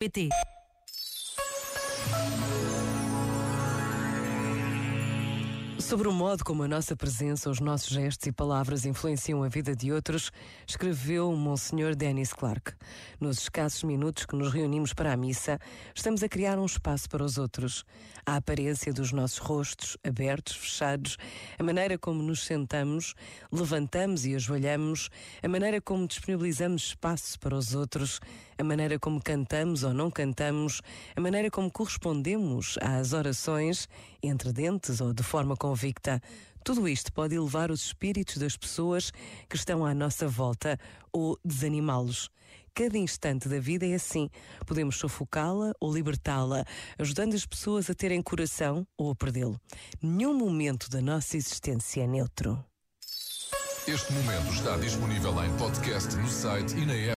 PT. Sobre o modo como a nossa presença, os nossos gestos e palavras influenciam a vida de outros, escreveu o Monsenhor Dennis Clark. Nos escassos minutos que nos reunimos para a missa, estamos a criar um espaço para os outros. A aparência dos nossos rostos, abertos, fechados, a maneira como nos sentamos, levantamos e ajoelhamos, a maneira como disponibilizamos espaço para os outros, a maneira como cantamos ou não cantamos, a maneira como correspondemos às orações, entre dentes ou de forma convicta. Tudo isto pode elevar os espíritos das pessoas que estão à nossa volta ou desanimá-los. Cada instante da vida é assim. Podemos sufocá-la ou libertá-la, ajudando as pessoas a terem coração ou a perdê-lo. Nenhum momento da nossa existência é neutro. Este momento está disponível em podcast no site e na app.